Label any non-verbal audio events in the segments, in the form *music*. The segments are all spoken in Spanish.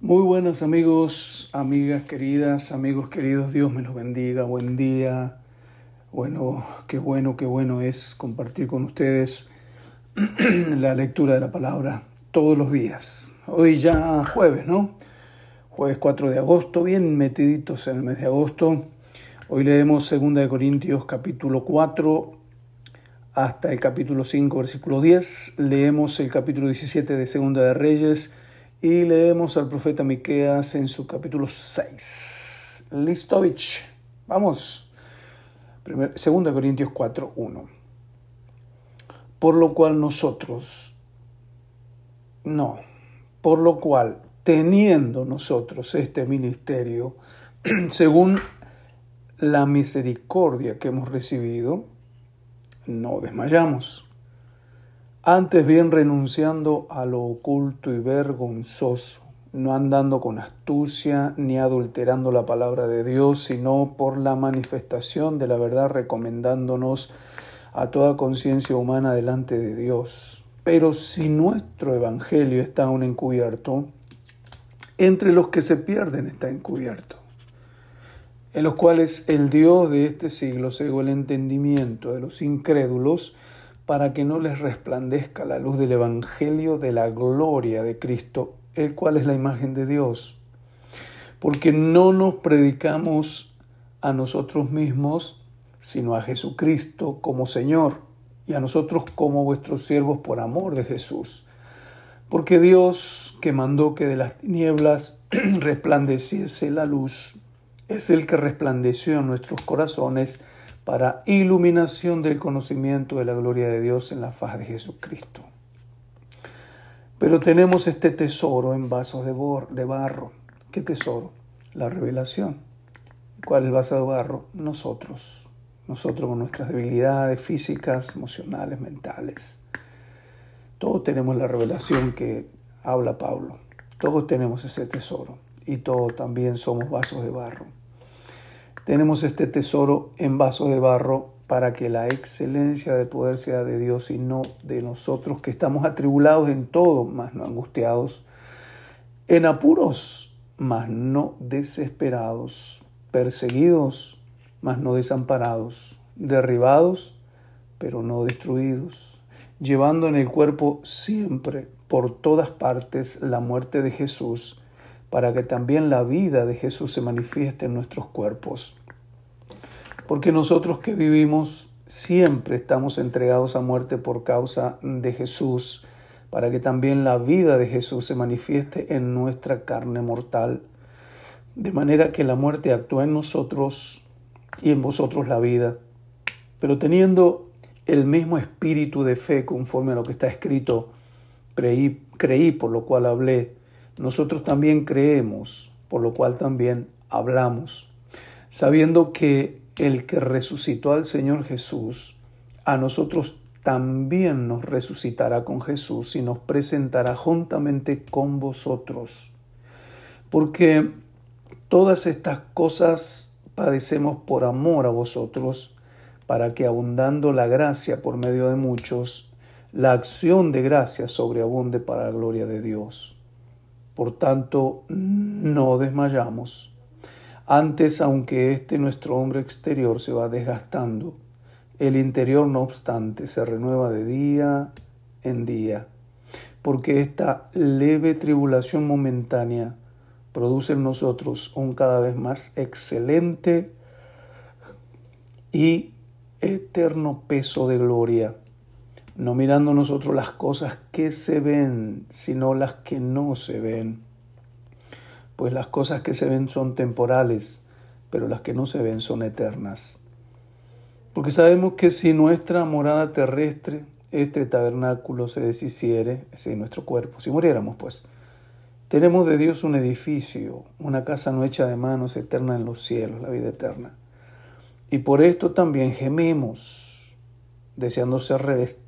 Muy buenas amigos, amigas queridas, amigos queridos, Dios me los bendiga, buen día. Bueno, qué bueno, qué bueno es compartir con ustedes *clears throat* la lectura de la palabra todos los días. Hoy ya jueves, ¿no? Jueves 4 de agosto, bien metiditos en el mes de agosto. Hoy leemos 2 Corintios capítulo 4 hasta el capítulo 5, versículo 10. Leemos el capítulo 17 de Segunda de Reyes y leemos al profeta Miqueas en su capítulo 6. Listovich. Vamos. Segunda Corintios 4, 1. Por lo cual nosotros, no, por lo cual, teniendo nosotros este ministerio, *clears throat* según la misericordia que hemos recibido, no desmayamos antes bien renunciando a lo oculto y vergonzoso, no andando con astucia ni adulterando la palabra de Dios, sino por la manifestación de la verdad recomendándonos a toda conciencia humana delante de Dios. Pero si nuestro evangelio está aún encubierto, entre los que se pierden está encubierto, en los cuales el Dios de este siglo cegó el entendimiento de los incrédulos, para que no les resplandezca la luz del Evangelio de la gloria de Cristo, el cual es la imagen de Dios. Porque no nos predicamos a nosotros mismos, sino a Jesucristo como Señor, y a nosotros como vuestros siervos por amor de Jesús. Porque Dios, que mandó que de las tinieblas *clears throat* resplandeciese la luz, es el que resplandeció en nuestros corazones, para iluminación del conocimiento de la gloria de Dios en la faz de Jesucristo. Pero tenemos este tesoro en vasos de, barro. ¿Qué tesoro? La revelación. ¿Cuál es el vaso de barro? Nosotros. Nosotros con nuestras debilidades físicas, emocionales, mentales. Todos tenemos la revelación que habla Pablo. Todos tenemos ese tesoro. Y todos también somos vasos de barro. Tenemos este tesoro en vaso de barro para que la excelencia de poder sea de Dios y no de nosotros, que estamos atribulados en todo, mas no angustiados, en apuros, mas no desesperados, perseguidos, mas no desamparados, derribados, pero no destruidos, llevando en el cuerpo siempre, por todas partes, la muerte de Jesús, para que también la vida de Jesús se manifieste en nuestros cuerpos. Porque nosotros que vivimos siempre estamos entregados a muerte por causa de Jesús, para que también la vida de Jesús se manifieste en nuestra carne mortal, de manera que la muerte actúa en nosotros y en vosotros la vida. Pero teniendo el mismo espíritu de fe conforme a lo que está escrito, creí, creí por lo cual hablé, nosotros también creemos, por lo cual también hablamos, sabiendo que el que resucitó al Señor Jesús, a nosotros también nos resucitará con Jesús y nos presentará juntamente con vosotros. Porque todas estas cosas padecemos por amor a vosotros, para que abundando la gracia por medio de muchos, la acción de gracia sobreabunde para la gloria de Dios. Por tanto, no desmayamos. Antes, aunque este nuestro hombre exterior se va desgastando, el interior, no obstante, se renueva de día en día, porque esta leve tribulación momentánea produce en nosotros un cada vez más excelente y eterno peso de gloria no mirando nosotros las cosas que se ven, sino las que no se ven. Pues las cosas que se ven son temporales, pero las que no se ven son eternas. Porque sabemos que si nuestra morada terrestre, este tabernáculo se deshiciere, es nuestro cuerpo, si muriéramos pues, tenemos de Dios un edificio, una casa no hecha de manos eterna en los cielos, la vida eterna. Y por esto también gememos, deseando ser revestidos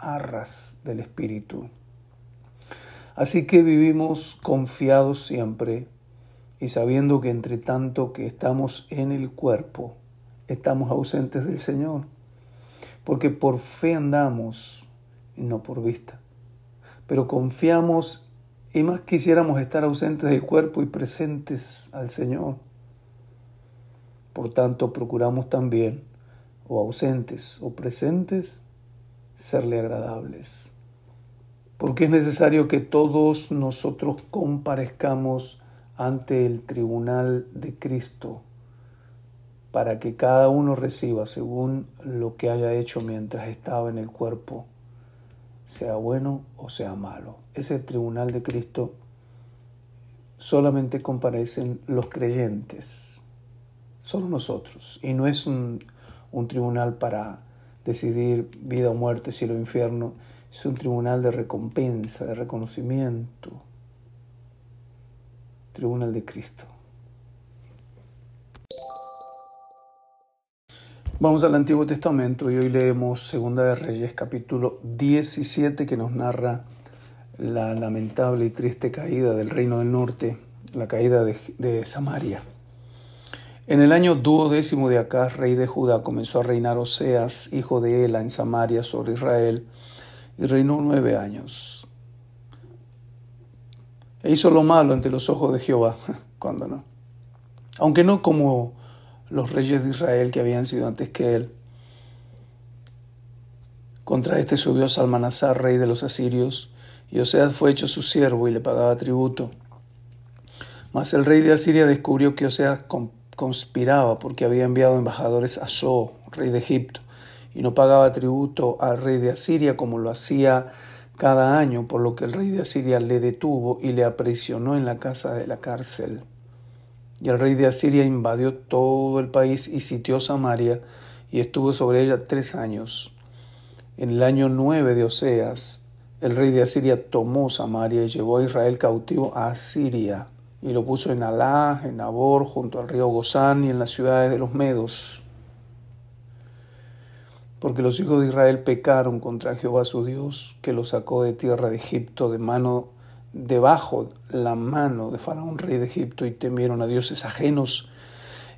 arras del Espíritu. Así que vivimos confiados siempre y sabiendo que entre tanto que estamos en el cuerpo, estamos ausentes del Señor, porque por fe andamos y no por vista. Pero confiamos y más quisiéramos estar ausentes del cuerpo y presentes al Señor. Por tanto, procuramos también, o ausentes o presentes, serle agradables. Porque es necesario que todos nosotros comparezcamos ante el tribunal de Cristo para que cada uno reciba según lo que haya hecho mientras estaba en el cuerpo, sea bueno o sea malo. Ese tribunal de Cristo solamente comparecen los creyentes, solo nosotros, y no es un, un tribunal para decidir vida o muerte, cielo o infierno, es un tribunal de recompensa, de reconocimiento, tribunal de Cristo. Vamos al Antiguo Testamento y hoy leemos Segunda de Reyes capítulo 17 que nos narra la lamentable y triste caída del reino del norte, la caída de, de Samaria. En el año duodécimo de Acaz, rey de Judá, comenzó a reinar Oseas, hijo de Ela, en Samaria sobre Israel, y reinó nueve años. E hizo lo malo ante los ojos de Jehová, *laughs* cuando no. Aunque no como los reyes de Israel que habían sido antes que él. Contra este subió Salmanasar, rey de los asirios, y Oseas fue hecho su siervo y le pagaba tributo. Mas el rey de Asiria descubrió que Oseas conspiraba porque había enviado embajadores a So, rey de Egipto, y no pagaba tributo al rey de Asiria como lo hacía cada año, por lo que el rey de Asiria le detuvo y le aprisionó en la casa de la cárcel. Y el rey de Asiria invadió todo el país y sitió Samaria y estuvo sobre ella tres años. En el año nueve de Oseas, el rey de Asiria tomó Samaria y llevó a Israel cautivo a Asiria y lo puso en Alá, en Nabor, junto al río Gozán y en las ciudades de los Medos. Porque los hijos de Israel pecaron contra Jehová su Dios, que los sacó de tierra de Egipto de mano debajo la mano de Faraón, rey de Egipto, y temieron a dioses ajenos,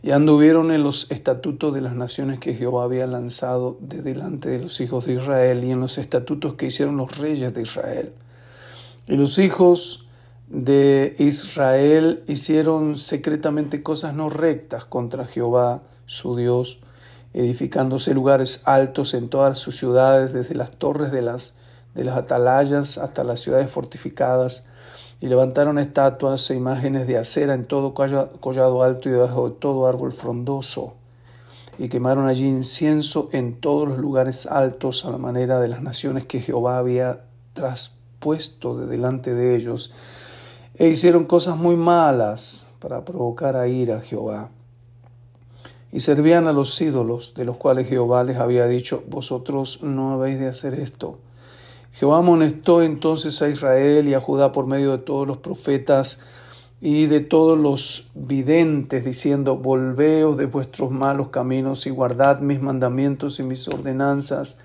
y anduvieron en los estatutos de las naciones que Jehová había lanzado de delante de los hijos de Israel, y en los estatutos que hicieron los reyes de Israel. Y los hijos de Israel hicieron secretamente cosas no rectas contra Jehová, su Dios, edificándose lugares altos en todas sus ciudades, desde las torres de las, de las atalayas hasta las ciudades fortificadas, y levantaron estatuas e imágenes de acera en todo collado alto y debajo de todo árbol frondoso, y quemaron allí incienso en todos los lugares altos a la manera de las naciones que Jehová había traspuesto de delante de ellos, e hicieron cosas muy malas para provocar a ira a Jehová. Y servían a los ídolos, de los cuales Jehová les había dicho, vosotros no habéis de hacer esto. Jehová amonestó entonces a Israel y a Judá por medio de todos los profetas y de todos los videntes, diciendo, volveos de vuestros malos caminos y guardad mis mandamientos y mis ordenanzas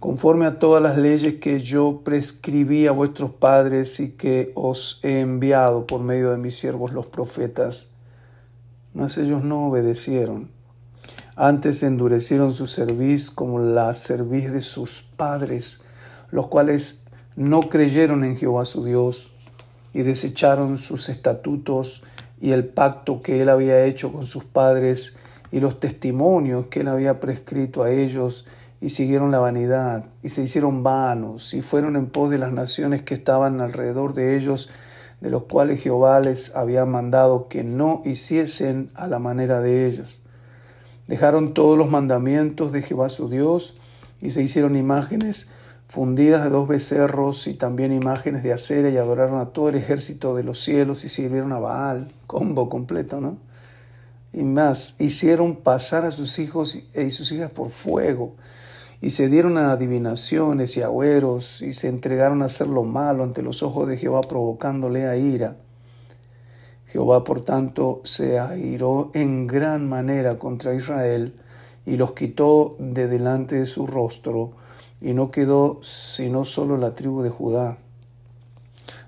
conforme a todas las leyes que yo prescribí a vuestros padres y que os he enviado por medio de mis siervos los profetas. Mas ellos no obedecieron. Antes endurecieron su cerviz como la cerviz de sus padres, los cuales no creyeron en Jehová su Dios y desecharon sus estatutos y el pacto que él había hecho con sus padres y los testimonios que él había prescrito a ellos y siguieron la vanidad y se hicieron vanos y fueron en pos de las naciones que estaban alrededor de ellos, de los cuales Jehová les había mandado que no hiciesen a la manera de ellas. Dejaron todos los mandamientos de Jehová su Dios y se hicieron imágenes fundidas de dos becerros y también imágenes de acera y adoraron a todo el ejército de los cielos y sirvieron a Baal, combo completo, ¿no? Y más, hicieron pasar a sus hijos y sus hijas por fuego y se dieron a adivinaciones y agüeros y se entregaron a hacer lo malo ante los ojos de Jehová provocándole a ira. Jehová, por tanto, se airó en gran manera contra Israel y los quitó de delante de su rostro, y no quedó sino solo la tribu de Judá.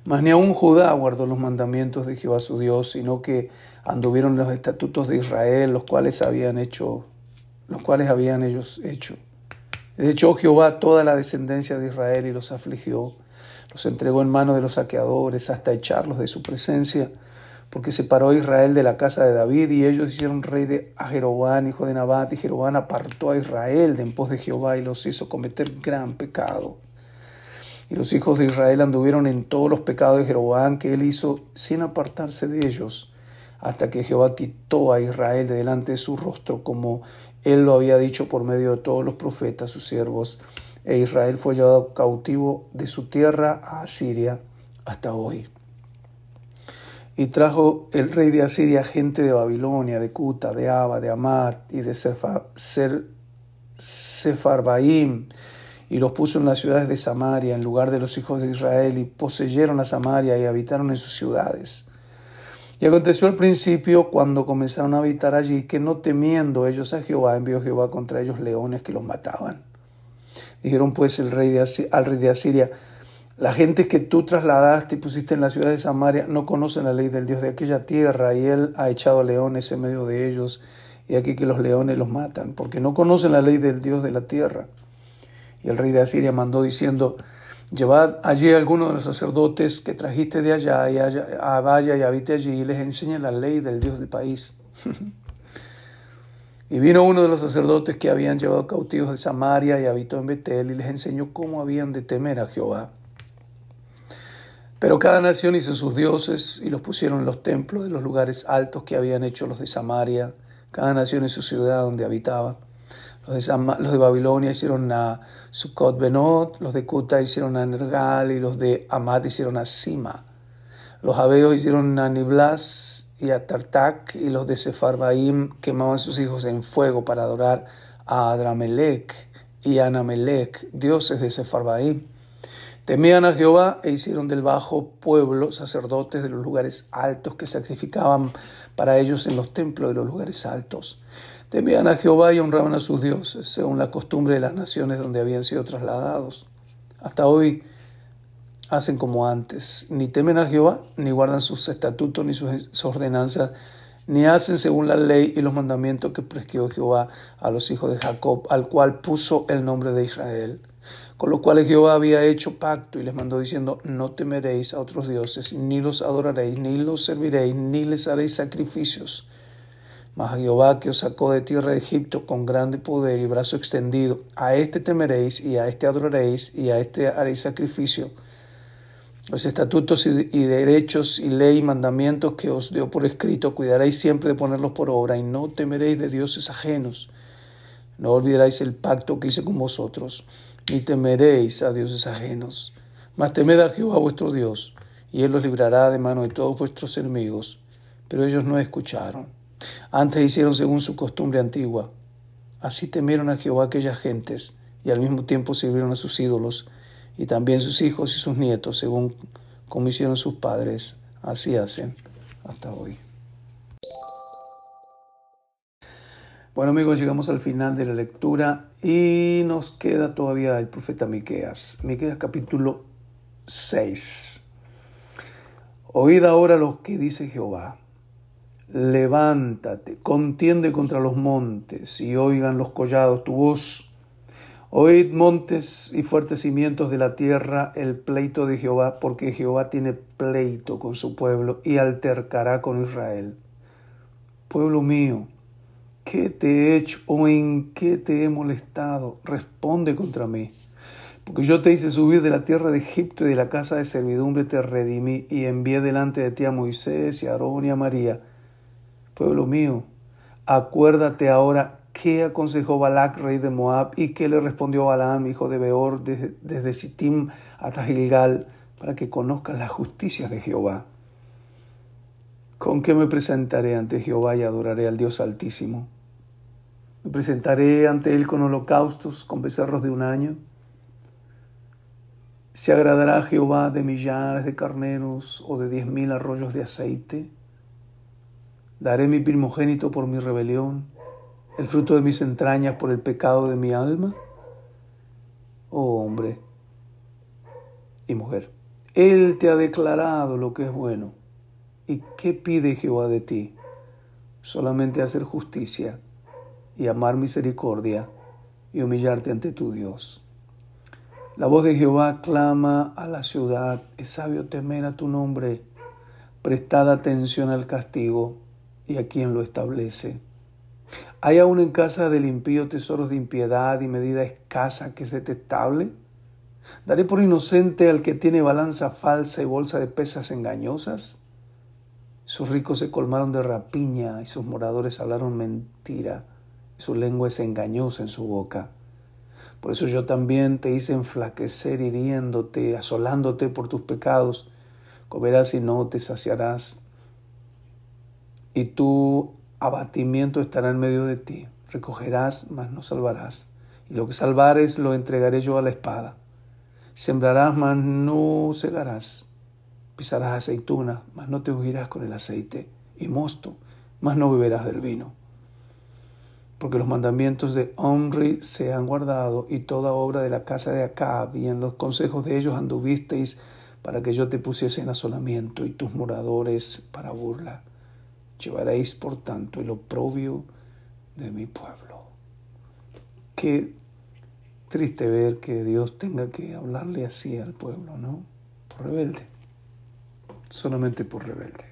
Mas ni aun Judá guardó los mandamientos de Jehová su Dios, sino que anduvieron los estatutos de Israel, los cuales habían hecho, los cuales habían ellos hecho. De hecho, Jehová toda la descendencia de Israel y los afligió, los entregó en manos de los saqueadores hasta echarlos de su presencia, porque separó a Israel de la casa de David y ellos hicieron rey de a Jeroboam, hijo de Nabat, y Jeroboam apartó a Israel de en pos de Jehová y los hizo cometer gran pecado. Y los hijos de Israel anduvieron en todos los pecados de Jeroboam que él hizo sin apartarse de ellos, hasta que Jehová quitó a Israel de delante de su rostro, como él lo había dicho por medio de todos los profetas, sus siervos, e Israel fue llevado cautivo de su tierra a Asiria hasta hoy. Y trajo el rey de Asiria gente de Babilonia, de Cuta, de Aba, de Amat y de Sefarbaim, y los puso en las ciudades de Samaria, en lugar de los hijos de Israel, y poseyeron a Samaria y habitaron en sus ciudades. Y aconteció al principio, cuando comenzaron a habitar allí, que no temiendo ellos a Jehová, envió Jehová contra ellos leones que los mataban. Dijeron pues el rey de al rey de Asiria, la gente que tú trasladaste y pusiste en la ciudad de Samaria no conocen la ley del Dios de aquella tierra y él ha echado leones en medio de ellos y aquí que los leones los matan, porque no conocen la ley del Dios de la tierra. Y el rey de Asiria mandó diciendo, llevad allí a algunos de los sacerdotes que trajiste de allá y a vaya y habite allí y les enseñe la ley del Dios del país. *laughs* y vino uno de los sacerdotes que habían llevado cautivos de Samaria y habitó en Betel y les enseñó cómo habían de temer a Jehová pero cada nación hizo sus dioses y los pusieron en los templos de los lugares altos que habían hecho los de Samaria, cada nación en su ciudad donde habitaba. Los de, los de Babilonia hicieron a Sukkot Benot, los de Kuta hicieron a Nergal y los de Amad hicieron a Sima. Los Abeos hicieron a Niblas y a Tartak y los de Sefarbaim quemaban sus hijos en fuego para adorar a Adramelech y a Anamelech, dioses de Sefarbaim. Temían a Jehová e hicieron del bajo pueblo sacerdotes de los lugares altos que sacrificaban para ellos en los templos de los lugares altos. Temían a Jehová y honraban a sus dioses, según la costumbre de las naciones donde habían sido trasladados. Hasta hoy hacen como antes, ni temen a Jehová, ni guardan sus estatutos, ni sus ordenanzas, ni hacen según la ley y los mandamientos que prescribió Jehová a los hijos de Jacob, al cual puso el nombre de Israel con lo cual Jehová había hecho pacto y les mandó diciendo, no temeréis a otros dioses, ni los adoraréis, ni los serviréis, ni les haréis sacrificios. Mas Jehová que os sacó de tierra de Egipto con grande poder y brazo extendido, a este temeréis y a este adoraréis y a este haréis sacrificio. Los estatutos y derechos y ley y mandamientos que os dio por escrito, cuidaréis siempre de ponerlos por obra y no temeréis de dioses ajenos. No olvidaréis el pacto que hice con vosotros ni temeréis a dioses ajenos, mas temed a Jehová vuestro Dios, y Él los librará de mano de todos vuestros enemigos. Pero ellos no escucharon. Antes hicieron según su costumbre antigua. Así temieron a Jehová aquellas gentes, y al mismo tiempo sirvieron a sus ídolos, y también sus hijos y sus nietos, según como hicieron sus padres, así hacen hasta hoy. Bueno amigos, llegamos al final de la lectura y nos queda todavía el profeta Miqueas. Miqueas capítulo 6. Oíd ahora lo que dice Jehová. Levántate, contiende contra los montes y oigan los collados tu voz. Oíd montes y fuertes cimientos de la tierra el pleito de Jehová, porque Jehová tiene pleito con su pueblo y altercará con Israel. Pueblo mío, ¿Qué te he hecho o en qué te he molestado? Responde contra mí. Porque yo te hice subir de la tierra de Egipto y de la casa de servidumbre te redimí y envié delante de ti a Moisés y a Aarón y a María. Pueblo mío, acuérdate ahora qué aconsejó Balac, rey de Moab, y qué le respondió Balaam, hijo de Beor, desde, desde Sittim hasta Gilgal, para que conozcas las justicias de Jehová ¿Con qué me presentaré ante Jehová y adoraré al Dios Altísimo? ¿Me presentaré ante Él con holocaustos, con becerros de un año? ¿Se agradará Jehová de millares de carneros o de diez mil arroyos de aceite? Daré mi primogénito por mi rebelión, el fruto de mis entrañas por el pecado de mi alma. Oh hombre y mujer, Él te ha declarado lo que es bueno. ¿Y qué pide Jehová de ti? Solamente hacer justicia y amar misericordia y humillarte ante tu Dios. La voz de Jehová clama a la ciudad, es sabio temer a tu nombre, prestad atención al castigo y a quien lo establece. ¿Hay aún en casa del impío tesoros de impiedad y medida escasa que es detestable? ¿Daré por inocente al que tiene balanza falsa y bolsa de pesas engañosas? Sus ricos se colmaron de rapiña y sus moradores hablaron mentira, su lengua es engañosa en su boca. Por eso yo también te hice enflaquecer hiriéndote, asolándote por tus pecados. Comerás y no te saciarás. Y tu abatimiento estará en medio de ti. Recogerás, mas no salvarás. Y lo que salvares lo entregaré yo a la espada. Sembrarás, mas no segarás. Pisarás aceituna, mas no te ungirás con el aceite. Y mosto, mas no beberás del vino porque los mandamientos de Omri se han guardado y toda obra de la casa de Acab y en los consejos de ellos anduvisteis para que yo te pusiese en asolamiento y tus moradores para burla. Llevaréis, por tanto, el oprobio de mi pueblo. Qué triste ver que Dios tenga que hablarle así al pueblo, ¿no? Por rebelde. Solamente por rebelde.